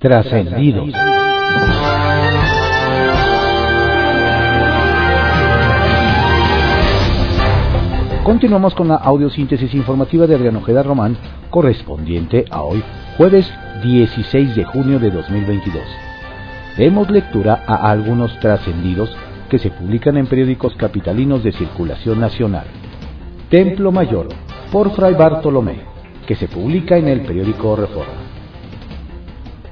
Trascendidos. Continuamos con la audiosíntesis informativa de Adriano Ojeda Román, correspondiente a hoy, jueves 16 de junio de 2022. Demos lectura a algunos trascendidos que se publican en periódicos capitalinos de circulación nacional. Templo Mayor, por Fray Bartolomé, que se publica en el periódico Reforma.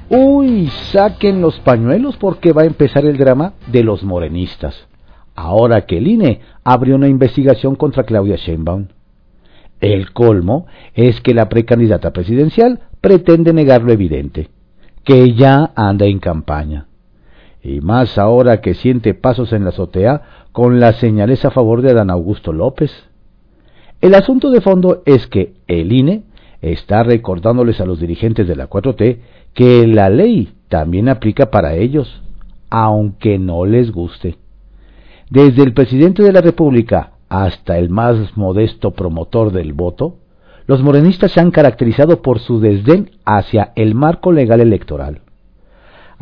Uy, saquen los pañuelos porque va a empezar el drama de los morenistas. Ahora que el INE abrió una investigación contra Claudia Sheinbaum. El colmo es que la precandidata presidencial pretende negar lo evidente, que ya anda en campaña. Y más ahora que siente pasos en la azotea con las señales a favor de Adán Augusto López. El asunto de fondo es que el INE está recordándoles a los dirigentes de la 4T que la ley también aplica para ellos, aunque no les guste. Desde el presidente de la República hasta el más modesto promotor del voto, los morenistas se han caracterizado por su desdén hacia el marco legal electoral.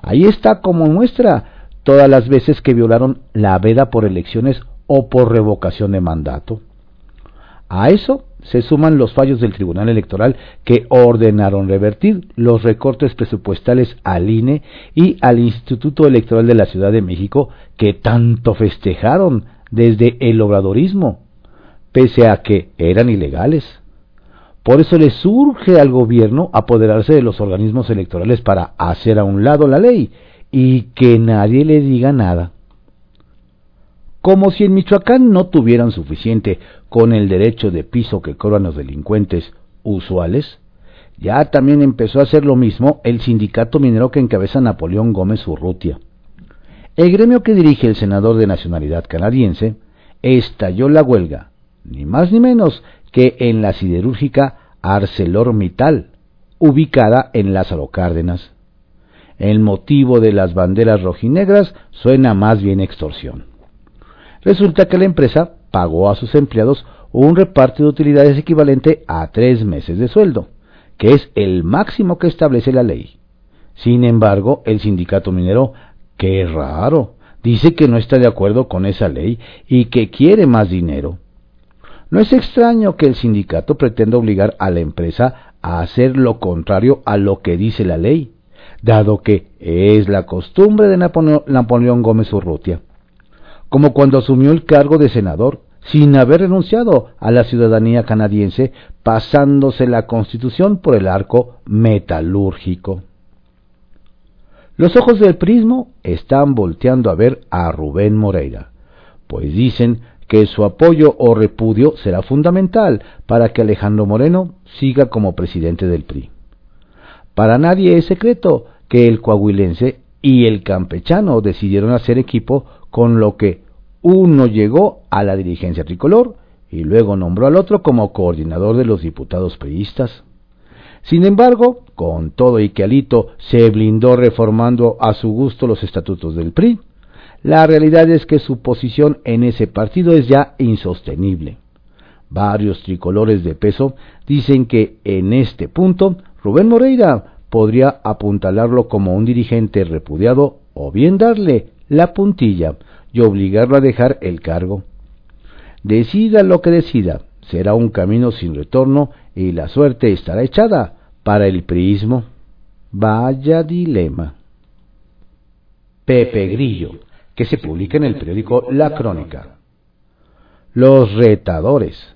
Ahí está como muestra todas las veces que violaron la veda por elecciones o por revocación de mandato. A eso se suman los fallos del Tribunal Electoral que ordenaron revertir los recortes presupuestales al INE y al Instituto Electoral de la Ciudad de México que tanto festejaron desde el obradorismo, pese a que eran ilegales. Por eso le surge al gobierno apoderarse de los organismos electorales para hacer a un lado la ley y que nadie le diga nada como si en Michoacán no tuvieran suficiente con el derecho de piso que cobran los delincuentes usuales, ya también empezó a hacer lo mismo el sindicato minero que encabeza Napoleón Gómez Urrutia. El gremio que dirige el senador de nacionalidad canadiense estalló la huelga, ni más ni menos que en la siderúrgica ArcelorMittal, ubicada en Lázaro Cárdenas. El motivo de las banderas rojinegras suena más bien extorsión. Resulta que la empresa pagó a sus empleados un reparto de utilidades equivalente a tres meses de sueldo, que es el máximo que establece la ley. Sin embargo, el sindicato minero, qué raro, dice que no está de acuerdo con esa ley y que quiere más dinero. No es extraño que el sindicato pretenda obligar a la empresa a hacer lo contrario a lo que dice la ley, dado que es la costumbre de Napoleón Gómez Urrutia como cuando asumió el cargo de senador, sin haber renunciado a la ciudadanía canadiense, pasándose la constitución por el arco metalúrgico. Los ojos del prismo están volteando a ver a Rubén Moreira, pues dicen que su apoyo o repudio será fundamental para que Alejandro Moreno siga como presidente del PRI. Para nadie es secreto que el coahuilense y el campechano decidieron hacer equipo con lo que uno llegó a la dirigencia tricolor y luego nombró al otro como coordinador de los diputados priistas. Sin embargo, con todo y que Alito se blindó reformando a su gusto los estatutos del PRI, la realidad es que su posición en ese partido es ya insostenible. Varios tricolores de peso dicen que en este punto Rubén Moreira podría apuntalarlo como un dirigente repudiado o bien darle la puntilla y obligarlo a dejar el cargo. Decida lo que decida, será un camino sin retorno y la suerte estará echada para el priismo. Vaya dilema. Pepe Grillo, que se publica en el periódico La Crónica. Los retadores.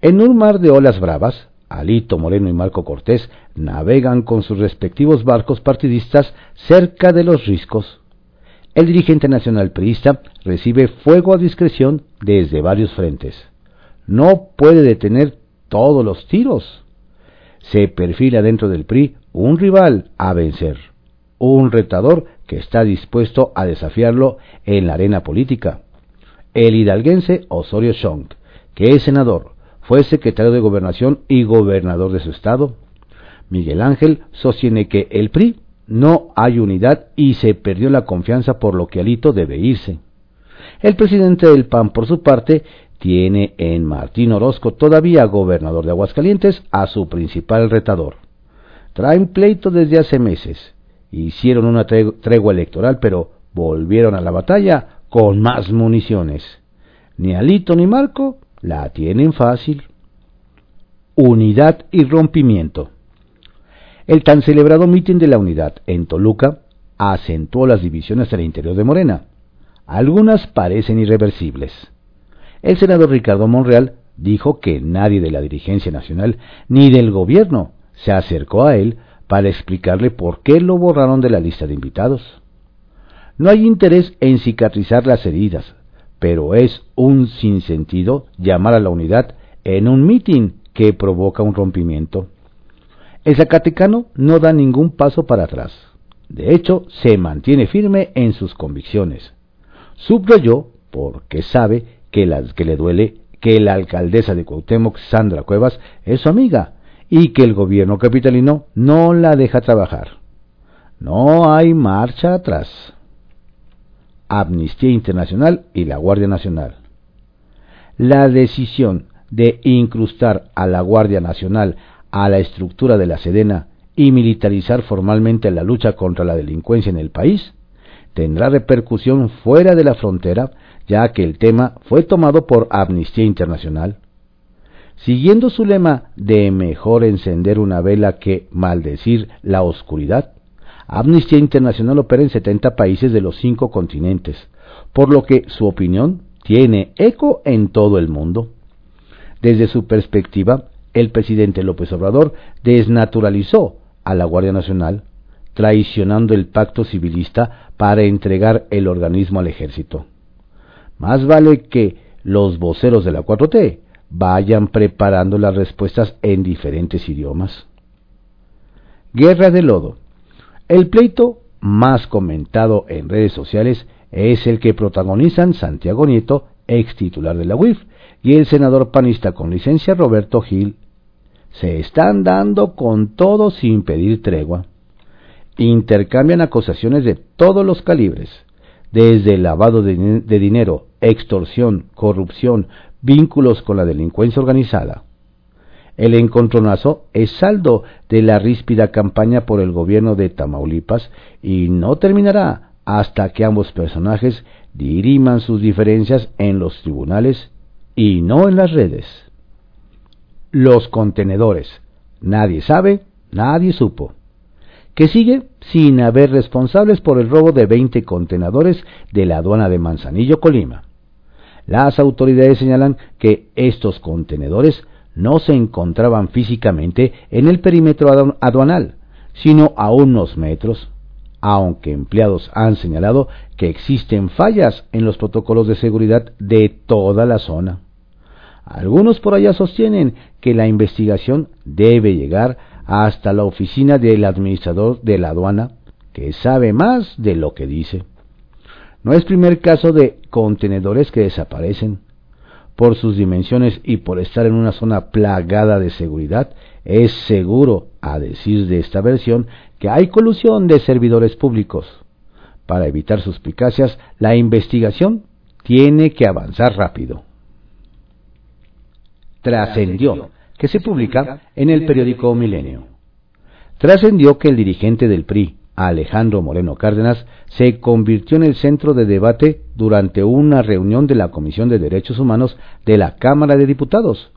En un mar de olas bravas, Alito Moreno y Marco Cortés navegan con sus respectivos barcos partidistas cerca de los riscos el dirigente nacional priista recibe fuego a discreción desde varios frentes. No puede detener todos los tiros. Se perfila dentro del PRI un rival a vencer, un retador que está dispuesto a desafiarlo en la arena política. El hidalguense Osorio Chong, que es senador, fue secretario de Gobernación y gobernador de su estado. Miguel Ángel sostiene que el PRI no hay unidad y se perdió la confianza por lo que Alito debe irse. El presidente del PAN, por su parte, tiene en Martín Orozco, todavía gobernador de Aguascalientes, a su principal retador. Traen pleito desde hace meses hicieron una tregua electoral, pero volvieron a la batalla con más municiones. Ni Alito ni Marco la tienen fácil. Unidad y rompimiento. El tan celebrado mitin de la unidad en Toluca acentuó las divisiones al interior de Morena. Algunas parecen irreversibles. El senador Ricardo Monreal dijo que nadie de la dirigencia nacional ni del gobierno se acercó a él para explicarle por qué lo borraron de la lista de invitados. No hay interés en cicatrizar las heridas, pero es un sinsentido llamar a la unidad en un mitin que provoca un rompimiento. El Zacatecano no da ningún paso para atrás. De hecho, se mantiene firme en sus convicciones. Subrayó porque sabe que, que le duele que la alcaldesa de Cuauhtémoc, Sandra Cuevas, es su amiga y que el gobierno capitalino no la deja trabajar. No hay marcha atrás. Amnistía Internacional y la Guardia Nacional. La decisión de incrustar a la Guardia Nacional a la estructura de la Sedena y militarizar formalmente la lucha contra la delincuencia en el país tendrá repercusión fuera de la frontera, ya que el tema fue tomado por Amnistía Internacional. Siguiendo su lema de mejor encender una vela que maldecir la oscuridad, Amnistía Internacional opera en 70 países de los cinco continentes, por lo que su opinión tiene eco en todo el mundo. Desde su perspectiva, el presidente López Obrador desnaturalizó a la Guardia Nacional, traicionando el pacto civilista para entregar el organismo al ejército. Más vale que los voceros de la 4T vayan preparando las respuestas en diferentes idiomas. Guerra de lodo. El pleito más comentado en redes sociales es el que protagonizan Santiago Nieto, ex titular de la UIF, y el senador panista con licencia Roberto Gil. Se están dando con todo sin pedir tregua. Intercambian acusaciones de todos los calibres, desde lavado de, dinero, extorsión, corrupción, vínculos con la delincuencia organizada. El encontronazo es saldo de la ríspida campaña por el gobierno de Tamaulipas y no terminará hasta que ambos personajes diriman sus diferencias en los tribunales y no en las redes. Los contenedores. Nadie sabe, nadie supo. Que sigue sin haber responsables por el robo de 20 contenedores de la aduana de Manzanillo, Colima. Las autoridades señalan que estos contenedores no se encontraban físicamente en el perímetro aduanal, sino a unos metros, aunque empleados han señalado que existen fallas en los protocolos de seguridad de toda la zona. Algunos por allá sostienen que la investigación debe llegar hasta la oficina del administrador de la aduana, que sabe más de lo que dice. No es primer caso de contenedores que desaparecen. Por sus dimensiones y por estar en una zona plagada de seguridad, es seguro, a decir de esta versión, que hay colusión de servidores públicos. Para evitar suspicacias, la investigación tiene que avanzar rápido. Trascendió, que se publica en el periódico Milenio. Trascendió que el dirigente del PRI, Alejandro Moreno Cárdenas, se convirtió en el centro de debate durante una reunión de la Comisión de Derechos Humanos de la Cámara de Diputados,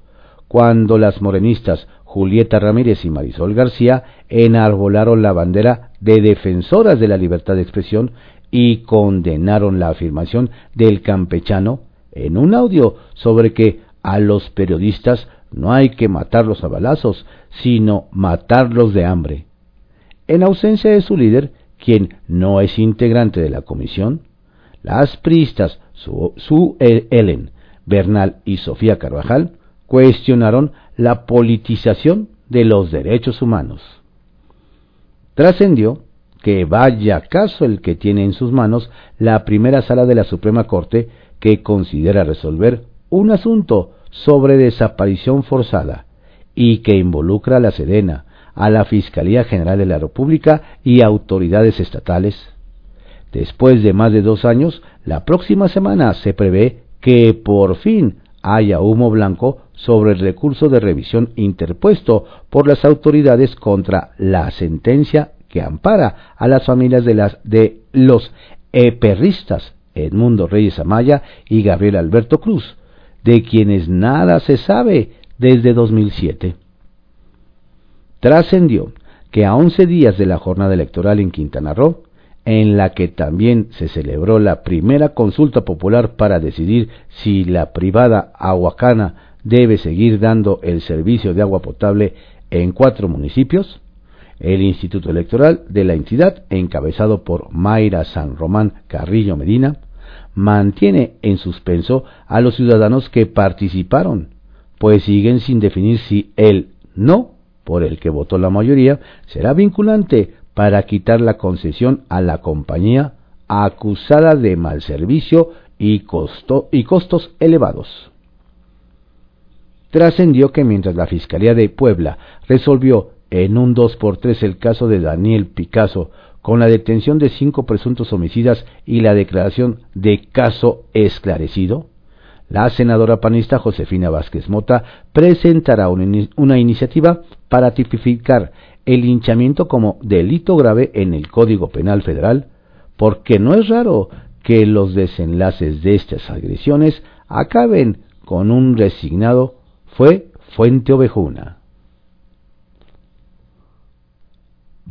cuando las morenistas Julieta Ramírez y Marisol García enarbolaron la bandera de defensoras de la libertad de expresión y condenaron la afirmación del campechano en un audio sobre que a los periodistas no hay que matarlos a balazos, sino matarlos de hambre. En ausencia de su líder, quien no es integrante de la comisión, las pristas Su, Ellen, Bernal y Sofía Carvajal cuestionaron la politización de los derechos humanos. Trascendió que vaya caso el que tiene en sus manos la primera sala de la Suprema Corte que considera resolver un asunto sobre desaparición forzada y que involucra a la Sedena, a la Fiscalía General de la República y autoridades estatales. Después de más de dos años, la próxima semana se prevé que por fin haya humo blanco sobre el recurso de revisión interpuesto por las autoridades contra la sentencia que ampara a las familias de, las, de los eperristas Edmundo Reyes Amaya y Gabriel Alberto Cruz, de quienes nada se sabe desde 2007. Trascendió que a 11 días de la jornada electoral en Quintana Roo, en la que también se celebró la primera consulta popular para decidir si la privada Aguacana debe seguir dando el servicio de agua potable en cuatro municipios, el Instituto Electoral de la entidad, encabezado por Mayra San Román Carrillo Medina, mantiene en suspenso a los ciudadanos que participaron, pues siguen sin definir si el no por el que votó la mayoría será vinculante para quitar la concesión a la compañía acusada de mal servicio y, y costos elevados. Trascendió que mientras la Fiscalía de Puebla resolvió en un 2 por 3 el caso de Daniel Picasso con la detención de cinco presuntos homicidas y la declaración de caso esclarecido, la senadora panista Josefina Vázquez Mota presentará una iniciativa para tipificar el hinchamiento como delito grave en el Código Penal Federal, porque no es raro que los desenlaces de estas agresiones acaben con un resignado fue Fuente Ovejuna.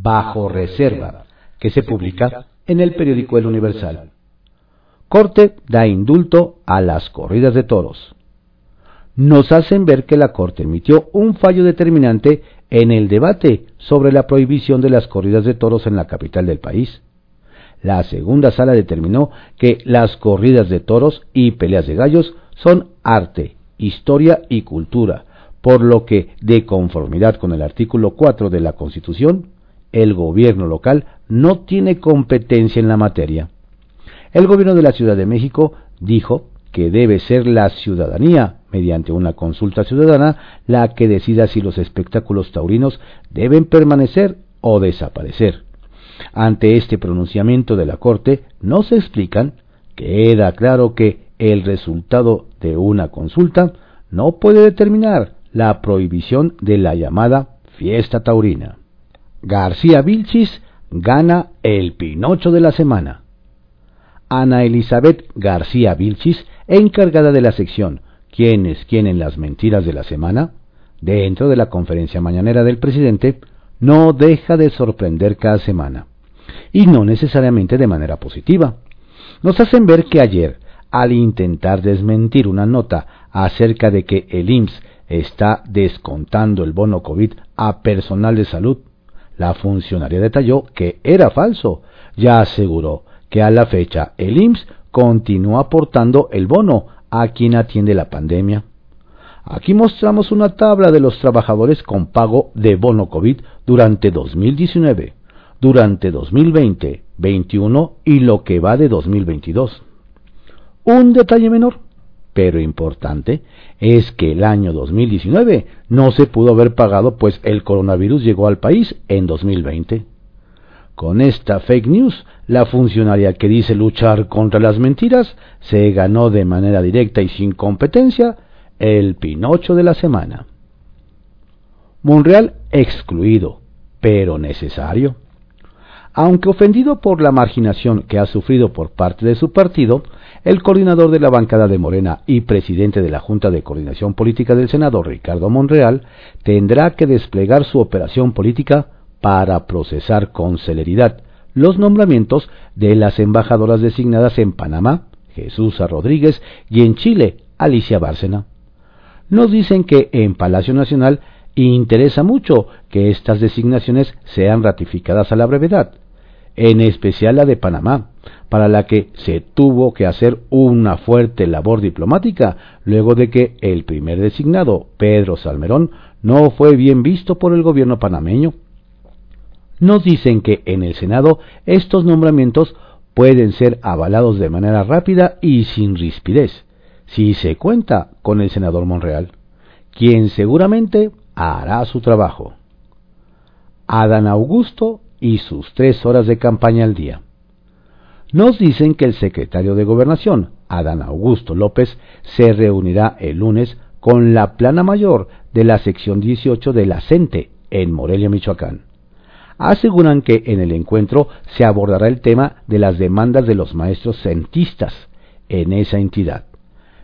Bajo reserva, que se publica en el periódico El Universal. Corte da indulto a las corridas de toros. Nos hacen ver que la Corte emitió un fallo determinante en el debate sobre la prohibición de las corridas de toros en la capital del país. La segunda sala determinó que las corridas de toros y peleas de gallos son arte, historia y cultura, por lo que, de conformidad con el artículo 4 de la Constitución, el gobierno local no tiene competencia en la materia. El gobierno de la Ciudad de México dijo que debe ser la ciudadanía, mediante una consulta ciudadana, la que decida si los espectáculos taurinos deben permanecer o desaparecer. Ante este pronunciamiento de la Corte, no se explican, queda claro que el resultado de una consulta no puede determinar la prohibición de la llamada fiesta taurina. García Vilchis gana el Pinocho de la semana. Ana Elizabeth García Vilchis encargada de la sección ¿Quiénes quieren las mentiras de la semana? dentro de la conferencia mañanera del presidente, no deja de sorprender cada semana, y no necesariamente de manera positiva. Nos hacen ver que ayer, al intentar desmentir una nota acerca de que el IMSS está descontando el bono COVID a personal de salud, la funcionaria detalló que era falso. Ya aseguró que a la fecha el IMSS continúa aportando el bono a quien atiende la pandemia. Aquí mostramos una tabla de los trabajadores con pago de bono COVID durante 2019, durante 2020, 21 y lo que va de 2022. Un detalle menor, pero importante, es que el año 2019 no se pudo haber pagado pues el coronavirus llegó al país en 2020. Con esta fake news, la funcionaria que dice luchar contra las mentiras se ganó de manera directa y sin competencia el Pinocho de la semana. Monreal excluido, pero necesario. Aunque ofendido por la marginación que ha sufrido por parte de su partido, el coordinador de la bancada de Morena y presidente de la Junta de Coordinación Política del Senado, Ricardo Monreal, tendrá que desplegar su operación política para procesar con celeridad los nombramientos de las embajadoras designadas en Panamá, Jesús Rodríguez, y en Chile, Alicia Bárcena. Nos dicen que en Palacio Nacional interesa mucho que estas designaciones sean ratificadas a la brevedad, en especial la de Panamá, para la que se tuvo que hacer una fuerte labor diplomática luego de que el primer designado, Pedro Salmerón, no fue bien visto por el gobierno panameño nos dicen que en el Senado estos nombramientos pueden ser avalados de manera rápida y sin rispidez, si se cuenta con el senador Monreal, quien seguramente hará su trabajo. Adán Augusto y sus tres horas de campaña al día. Nos dicen que el secretario de Gobernación, Adán Augusto López, se reunirá el lunes con la plana mayor de la sección 18 de la CENTE en Morelia, Michoacán aseguran que en el encuentro se abordará el tema de las demandas de los maestros centistas en esa entidad.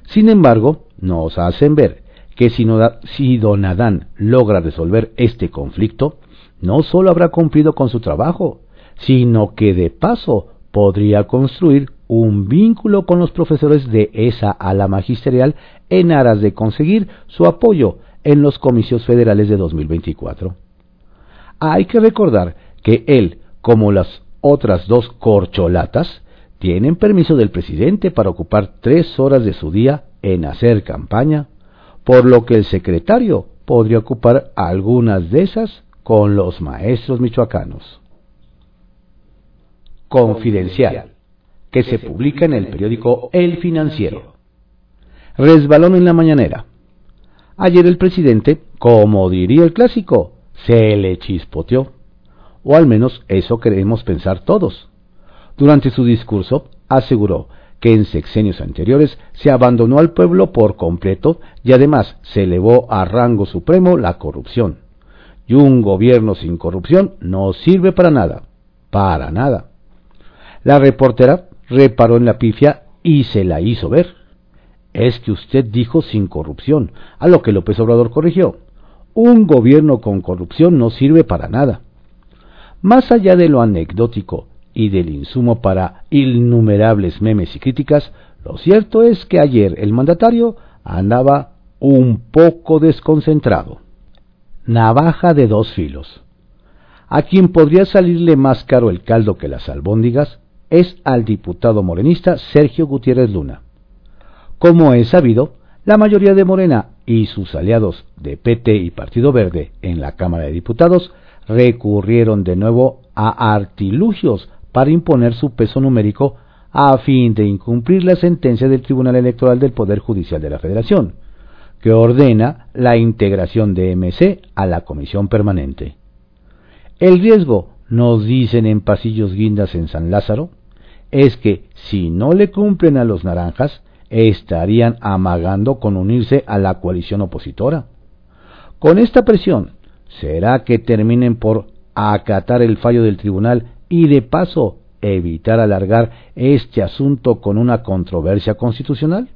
Sin embargo, nos hacen ver que si, si don Adán logra resolver este conflicto, no solo habrá cumplido con su trabajo, sino que de paso podría construir un vínculo con los profesores de esa ala magisterial en aras de conseguir su apoyo en los comicios federales de 2024. Hay que recordar que él, como las otras dos corcholatas, tienen permiso del presidente para ocupar tres horas de su día en hacer campaña, por lo que el secretario podría ocupar algunas de esas con los maestros michoacanos. Confidencial, que se publica en el periódico El Financiero. Resbalón en la mañanera. Ayer el presidente, como diría el clásico, se le chispoteó. O al menos eso queremos pensar todos. Durante su discurso aseguró que en sexenios anteriores se abandonó al pueblo por completo y además se elevó a rango supremo la corrupción. Y un gobierno sin corrupción no sirve para nada, para nada. La reportera reparó en la pifia y se la hizo ver. Es que usted dijo sin corrupción, a lo que López Obrador corrigió. Un gobierno con corrupción no sirve para nada. Más allá de lo anecdótico y del insumo para innumerables memes y críticas, lo cierto es que ayer el mandatario andaba un poco desconcentrado. Navaja de dos filos. A quien podría salirle más caro el caldo que las albóndigas es al diputado morenista Sergio Gutiérrez Luna. Como es sabido, la mayoría de Morena y sus aliados de PT y Partido Verde en la Cámara de Diputados recurrieron de nuevo a artilugios para imponer su peso numérico a fin de incumplir la sentencia del Tribunal Electoral del Poder Judicial de la Federación, que ordena la integración de MC a la Comisión Permanente. El riesgo, nos dicen en pasillos guindas en San Lázaro, es que si no le cumplen a los naranjas, estarían amagando con unirse a la coalición opositora. Con esta presión, ¿será que terminen por acatar el fallo del tribunal y de paso evitar alargar este asunto con una controversia constitucional?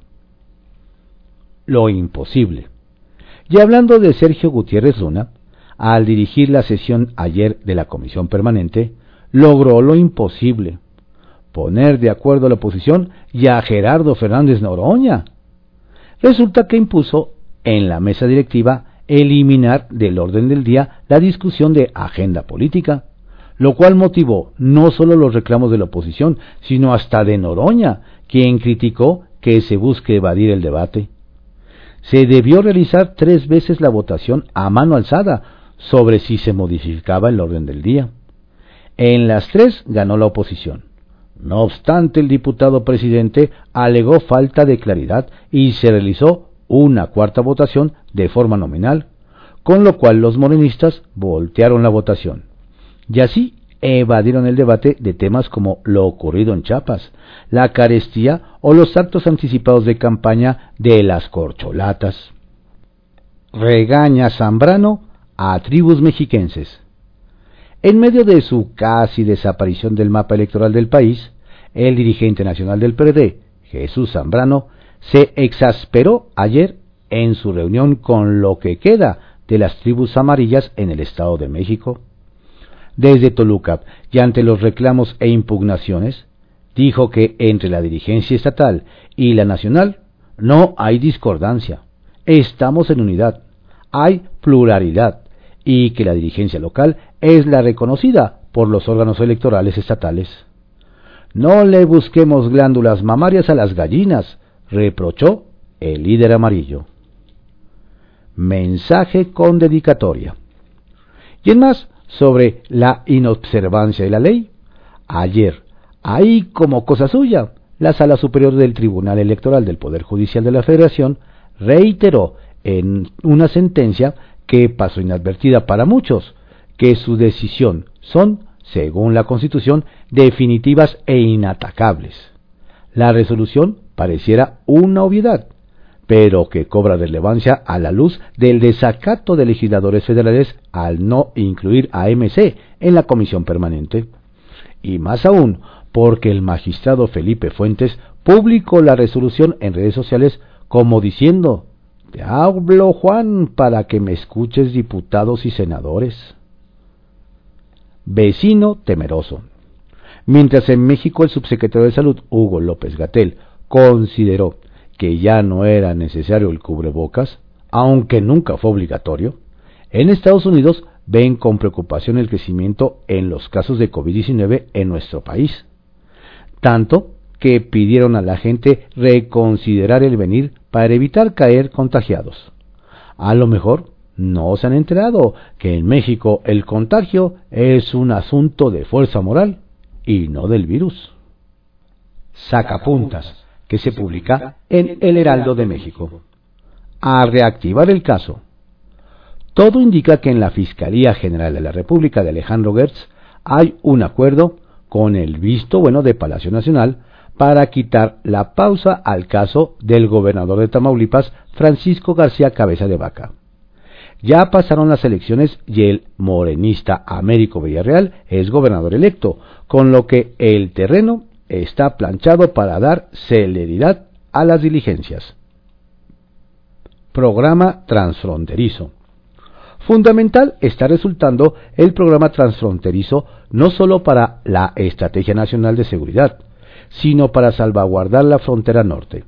Lo imposible. Y hablando de Sergio Gutiérrez Luna, al dirigir la sesión ayer de la Comisión Permanente, logró lo imposible, poner de acuerdo a la oposición y a Gerardo Fernández Noroña. Resulta que impuso en la mesa directiva eliminar del orden del día la discusión de agenda política lo cual motivó no solo los reclamos de la oposición, sino hasta de Noroña, quien criticó que se busque evadir el debate. Se debió realizar tres veces la votación a mano alzada sobre si se modificaba el orden del día. En las tres ganó la oposición. No obstante, el diputado presidente alegó falta de claridad y se realizó una cuarta votación de forma nominal, con lo cual los morenistas voltearon la votación y así evadieron el debate de temas como lo ocurrido en Chiapas, la carestía o los actos anticipados de campaña de las corcholatas. Regaña Zambrano a tribus mexiquenses. En medio de su casi desaparición del mapa electoral del país, el dirigente nacional del PRD, Jesús Zambrano, se exasperó ayer en su reunión con lo que queda de las tribus amarillas en el Estado de México desde Toluca y ante los reclamos e impugnaciones, dijo que entre la dirigencia estatal y la nacional no hay discordancia, estamos en unidad, hay pluralidad y que la dirigencia local es la reconocida por los órganos electorales estatales. No le busquemos glándulas mamarias a las gallinas, reprochó el líder amarillo. Mensaje con dedicatoria. Y en más, sobre la inobservancia de la ley. Ayer, ahí como cosa suya, la Sala Superior del Tribunal Electoral del Poder Judicial de la Federación reiteró en una sentencia que pasó inadvertida para muchos, que su decisión son, según la Constitución, definitivas e inatacables. La resolución pareciera una obviedad, pero que cobra relevancia a la luz del desacato de legisladores federales al no incluir a MC en la comisión permanente. Y más aún, porque el magistrado Felipe Fuentes publicó la resolución en redes sociales como diciendo, te hablo Juan para que me escuches diputados y senadores. Vecino temeroso. Mientras en México el subsecretario de Salud, Hugo López Gatel, consideró que ya no era necesario el cubrebocas, aunque nunca fue obligatorio, en Estados Unidos ven con preocupación el crecimiento en los casos de COVID-19 en nuestro país. Tanto que pidieron a la gente reconsiderar el venir para evitar caer contagiados. A lo mejor no se han enterado que en México el contagio es un asunto de fuerza moral y no del virus. Sacapuntas que se publica en El Heraldo de México. A reactivar el caso. Todo indica que en la Fiscalía General de la República de Alejandro Gertz hay un acuerdo con el visto bueno de Palacio Nacional para quitar la pausa al caso del gobernador de Tamaulipas, Francisco García Cabeza de Vaca. Ya pasaron las elecciones y el morenista Américo Villarreal es gobernador electo, con lo que el terreno está planchado para dar celeridad a las diligencias. Programa transfronterizo. Fundamental está resultando el programa transfronterizo no solo para la Estrategia Nacional de Seguridad, sino para salvaguardar la frontera norte.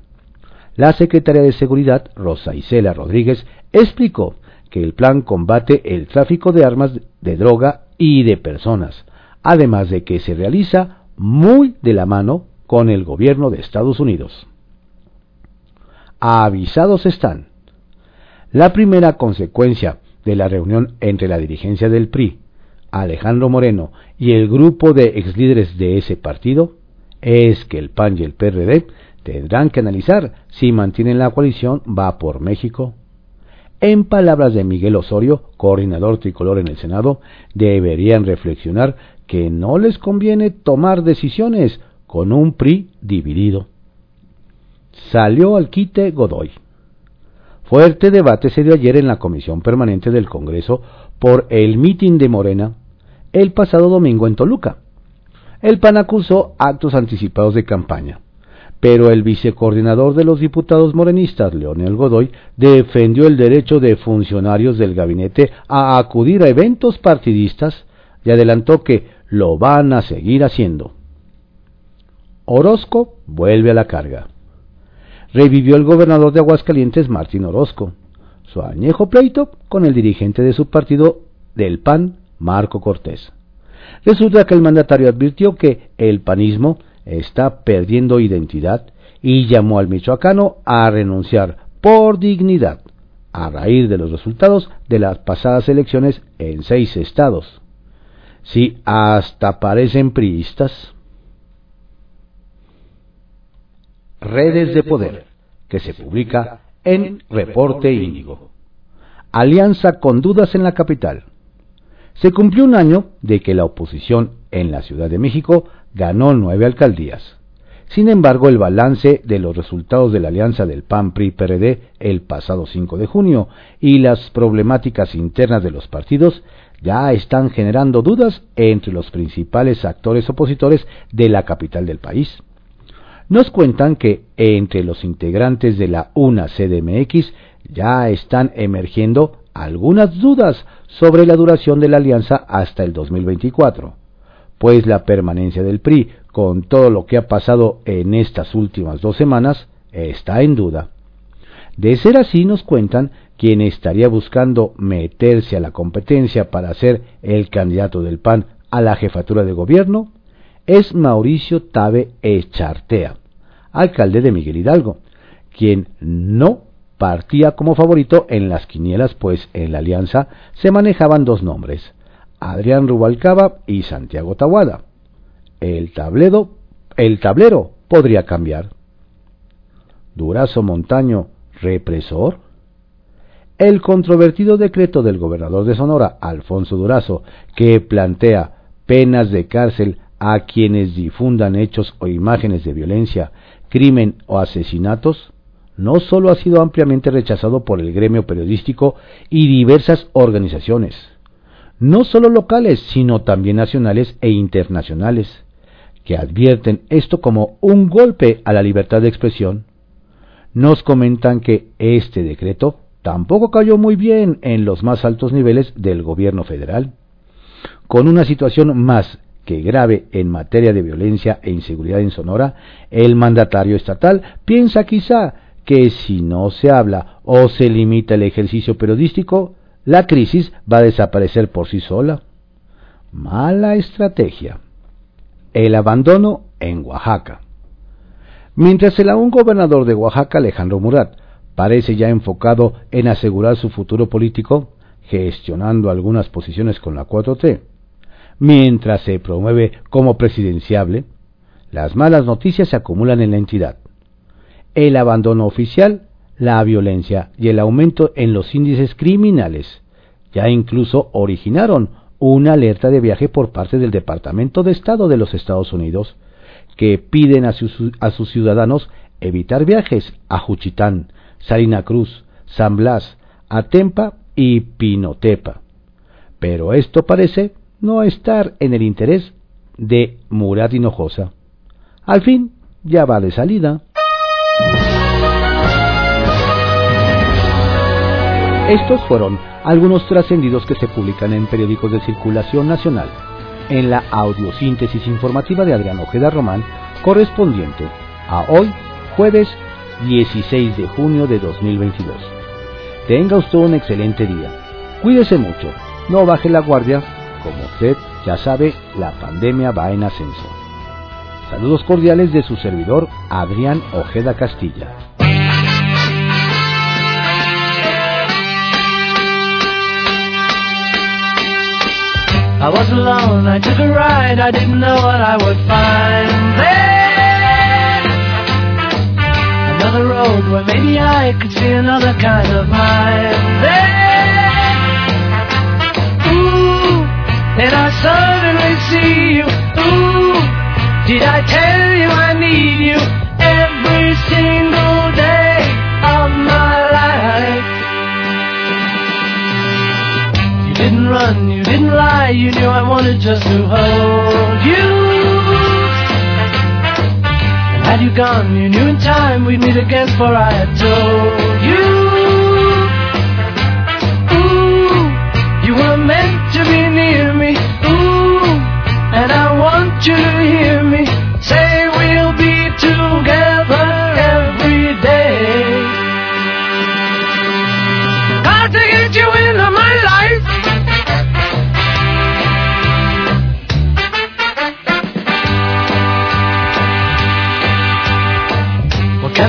La secretaria de Seguridad, Rosa Isela Rodríguez, explicó que el plan combate el tráfico de armas, de droga y de personas, además de que se realiza muy de la mano con el gobierno de Estados Unidos. Avisados están. La primera consecuencia de la reunión entre la dirigencia del PRI, Alejandro Moreno y el grupo de exlíderes de ese partido es que el PAN y el PRD tendrán que analizar si mantienen la coalición Va por México. En palabras de Miguel Osorio, coordinador tricolor en el Senado, deberían reflexionar que no les conviene tomar decisiones con un PRI dividido. Salió al quite Godoy. Fuerte debate se dio ayer en la Comisión Permanente del Congreso por el mitin de Morena el pasado domingo en Toluca. El PAN acusó actos anticipados de campaña, pero el vicecoordinador de los diputados morenistas, Leonel Godoy, defendió el derecho de funcionarios del gabinete a acudir a eventos partidistas y adelantó que lo van a seguir haciendo. Orozco vuelve a la carga. Revivió el gobernador de Aguascalientes, Martín Orozco, su añejo pleito con el dirigente de su partido del PAN, Marco Cortés. Resulta que el mandatario advirtió que el panismo está perdiendo identidad y llamó al michoacano a renunciar por dignidad a raíz de los resultados de las pasadas elecciones en seis estados. Si hasta parecen priistas. Redes de Poder, que se publica en Reporte Índigo. Alianza con dudas en la capital. Se cumplió un año de que la oposición en la Ciudad de México ganó nueve alcaldías. Sin embargo, el balance de los resultados de la alianza del PAN-PRI-PRD el pasado 5 de junio y las problemáticas internas de los partidos ya están generando dudas entre los principales actores opositores de la capital del país. Nos cuentan que entre los integrantes de la UNA CDMX ya están emergiendo algunas dudas sobre la duración de la alianza hasta el 2024, pues la permanencia del PRI con todo lo que ha pasado en estas últimas dos semanas está en duda. De ser así, nos cuentan quien estaría buscando meterse a la competencia para ser el candidato del PAN a la jefatura de gobierno es Mauricio Tabe Echartea, alcalde de Miguel Hidalgo, quien no partía como favorito en las quinielas, pues en la alianza se manejaban dos nombres, Adrián Rubalcaba y Santiago Tahuada. El tablero, el tablero podría cambiar. Durazo Montaño, represor, el controvertido decreto del gobernador de Sonora, Alfonso Durazo, que plantea penas de cárcel a quienes difundan hechos o imágenes de violencia, crimen o asesinatos, no solo ha sido ampliamente rechazado por el gremio periodístico y diversas organizaciones, no solo locales, sino también nacionales e internacionales, que advierten esto como un golpe a la libertad de expresión, nos comentan que este decreto tampoco cayó muy bien en los más altos niveles del gobierno federal. Con una situación más que grave en materia de violencia e inseguridad en Sonora, el mandatario estatal piensa quizá que si no se habla o se limita el ejercicio periodístico, la crisis va a desaparecer por sí sola. Mala estrategia. El abandono en Oaxaca. Mientras el aún gobernador de Oaxaca, Alejandro Murat, parece ya enfocado en asegurar su futuro político, gestionando algunas posiciones con la 4T, mientras se promueve como presidenciable, las malas noticias se acumulan en la entidad. El abandono oficial, la violencia y el aumento en los índices criminales ya incluso originaron una alerta de viaje por parte del Departamento de Estado de los Estados Unidos, que piden a sus, ciudadanos evitar viajes a Juchitán, Salina Cruz, San Blas, Atempa y Pinotepa. Pero esto parece no estar en el interés de Murat Hinojosa. Al fin, ya va de salida. Estos fueron algunos trascendidos que se publican en periódicos de circulación nacional, en la audiosíntesis informativa de Adrián Ojeda Román, correspondiente a hoy, jueves 16 de junio de 2022. Tenga usted un excelente día. Cuídese mucho, no baje la guardia como usted ya sabe, la pandemia va en ascenso. Saludos cordiales de su servidor Adrián Ojeda Castilla. Another road where maybe I could see another kind of mind there. Then I suddenly see you. Ooh, did I tell you I need you every single day of my life? You didn't run, you didn't lie, you knew I wanted just to hold you. Had you gone, you knew in time we'd meet again, for I had told you. Ooh, you were meant to be near me. Ooh, And I want you to hear